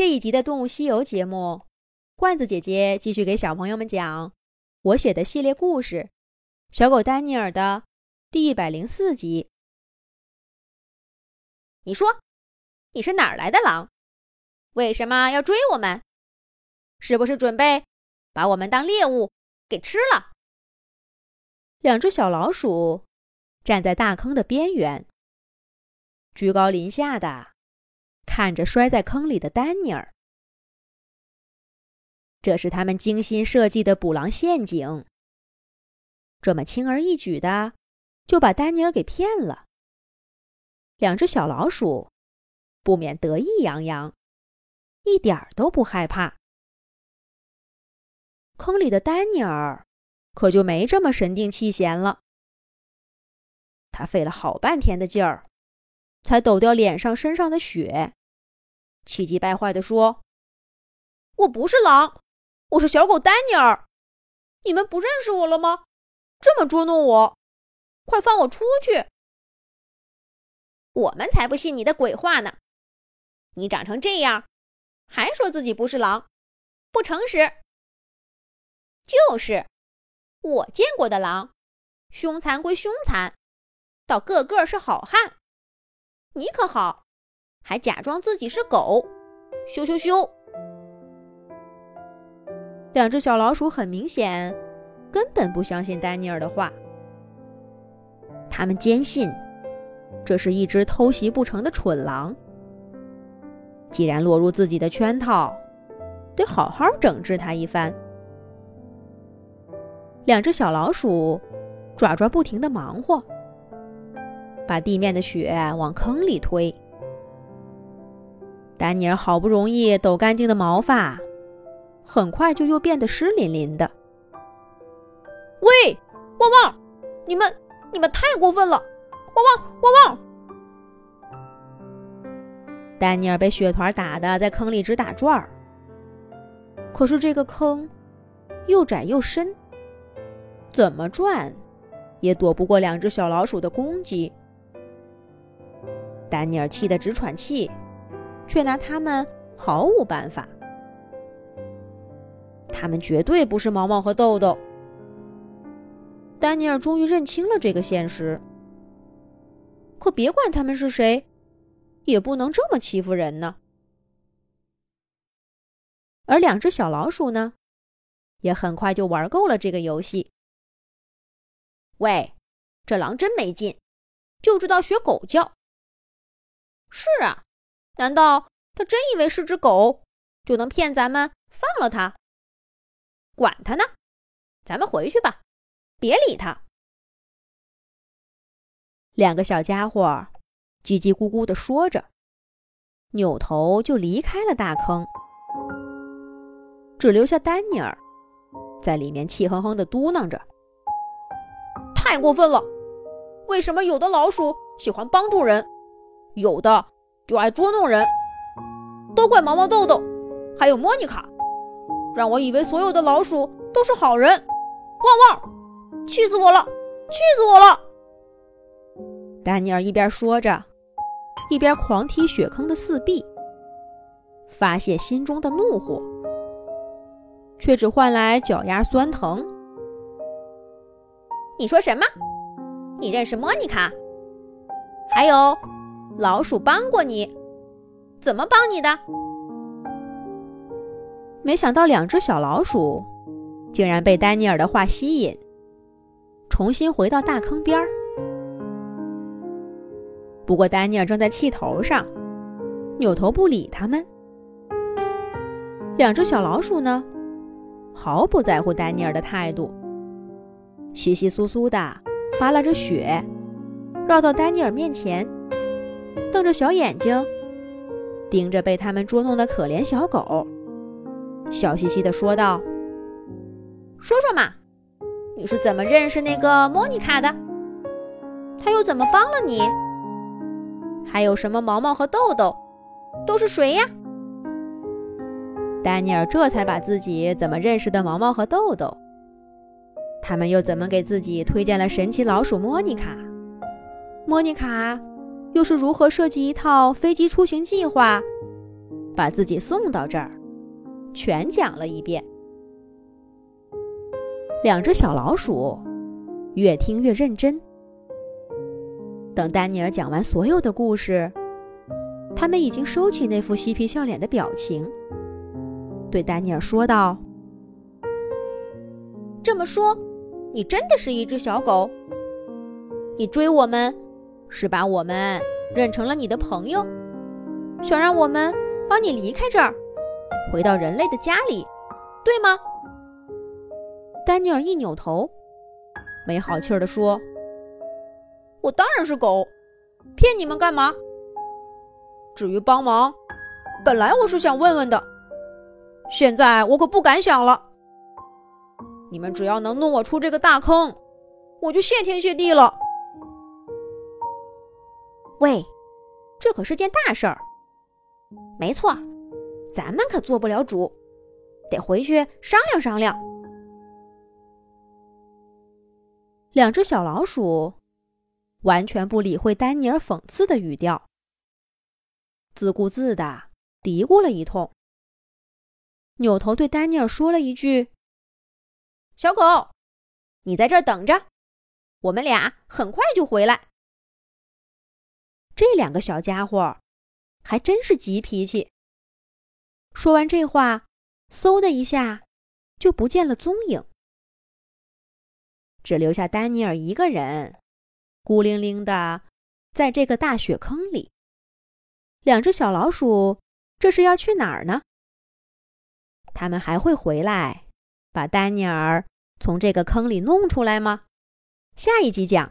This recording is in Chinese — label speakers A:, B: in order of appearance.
A: 这一集的《动物西游》节目，罐子姐姐继续给小朋友们讲我写的系列故事《小狗丹尼尔》的第一百零四集。
B: 你说，你是哪儿来的狼？为什么要追我们？是不是准备把我们当猎物给吃了？
A: 两只小老鼠站在大坑的边缘，居高临下的。看着摔在坑里的丹尼尔，这是他们精心设计的捕狼陷阱。这么轻而易举的就把丹尼尔给骗了。两只小老鼠不免得意洋洋，一点儿都不害怕。坑里的丹尼尔可就没这么神定气闲了。他费了好半天的劲儿，才抖掉脸上身上的血。气急败坏地说：“
B: 我不是狼，我是小狗丹尼尔。你们不认识我了吗？这么捉弄我，快放我出去！我们才不信你的鬼话呢！你长成这样，还说自己不是狼，不诚实。就是，我见过的狼，凶残归凶残，倒个个是好汉。你可好？”还假装自己是狗，羞羞羞！
A: 两只小老鼠很明显根本不相信丹尼尔的话，他们坚信这是一只偷袭不成的蠢狼。既然落入自己的圈套，得好好整治他一番。两只小老鼠爪爪不停地忙活，把地面的雪往坑里推。丹尼尔好不容易抖干净的毛发，很快就又变得湿淋淋的。
B: 喂，汪汪！你们你们太过分了！汪汪汪
A: 汪！丹尼尔被雪团打的在坑里直打转儿。可是这个坑又窄又深，怎么转也躲不过两只小老鼠的攻击。丹尼尔气得直喘气。却拿他们毫无办法。他们绝对不是毛毛和豆豆。丹尼尔终于认清了这个现实。可别管他们是谁，也不能这么欺负人呢。而两只小老鼠呢，也很快就玩够了这个游戏。
B: 喂，这狼真没劲，就知道学狗叫。是啊。难道他真以为是只狗就能骗咱们放了他？管他呢，咱们回去吧，别理他。
A: 两个小家伙叽叽咕咕地说着，扭头就离开了大坑，只留下丹尼尔在里面气哼哼地嘟囔着：“
B: 太过分了！为什么有的老鼠喜欢帮助人，有的……”就爱捉弄人，都怪毛毛豆豆，还有莫妮卡，让我以为所有的老鼠都是好人。汪汪！气死我了！气死我了！
A: 丹尼尔一边说着，一边狂踢雪坑的四壁，发泄心中的怒火，却只换来脚丫酸疼。
B: 你说什么？你认识莫妮卡？还有？老鼠帮过你，怎么帮你的？
A: 没想到两只小老鼠竟然被丹尼尔的话吸引，重新回到大坑边儿。不过丹尼尔正在气头上，扭头不理他们。两只小老鼠呢，毫不在乎丹尼尔的态度，窸窸窣窣的扒拉着雪，绕到丹尼尔面前。瞪着小眼睛，盯着被他们捉弄的可怜小狗，笑嘻嘻地说道：“
B: 说说嘛，你是怎么认识那个莫妮卡的？她又怎么帮了你？还有什么毛毛和豆豆，都是谁呀？”
A: 丹尼尔这才把自己怎么认识的毛毛和豆豆，他们又怎么给自己推荐了神奇老鼠莫妮卡？莫妮卡。又是如何设计一套飞机出行计划，把自己送到这儿，全讲了一遍。两只小老鼠越听越认真。等丹尼尔讲完所有的故事，他们已经收起那副嬉皮笑脸的表情，对丹尼尔说道：“
B: 这么说，你真的是一只小狗？你追我们，是把我们认成了你的朋友，想让我们帮你离开这儿，回到人类的家里，对吗？”
A: 丹尼尔一扭头，没好气儿地说。
B: 我当然是狗，骗你们干嘛？至于帮忙，本来我是想问问的，现在我可不敢想了。你们只要能弄我出这个大坑，我就谢天谢地了。喂，这可是件大事儿。没错，咱们可做不了主，得回去商量商量。
A: 两只小老鼠。完全不理会丹尼尔讽刺的语调，自顾自的嘀咕了一通，扭头对丹尼尔说了一句：“
B: 小狗，你在这儿等着，我们俩很快就回来。”
A: 这两个小家伙还真是急脾气。说完这话，嗖的一下就不见了踪影，只留下丹尼尔一个人。孤零零的，在这个大雪坑里，两只小老鼠这是要去哪儿呢？他们还会回来，把丹尼尔从这个坑里弄出来吗？下一集讲。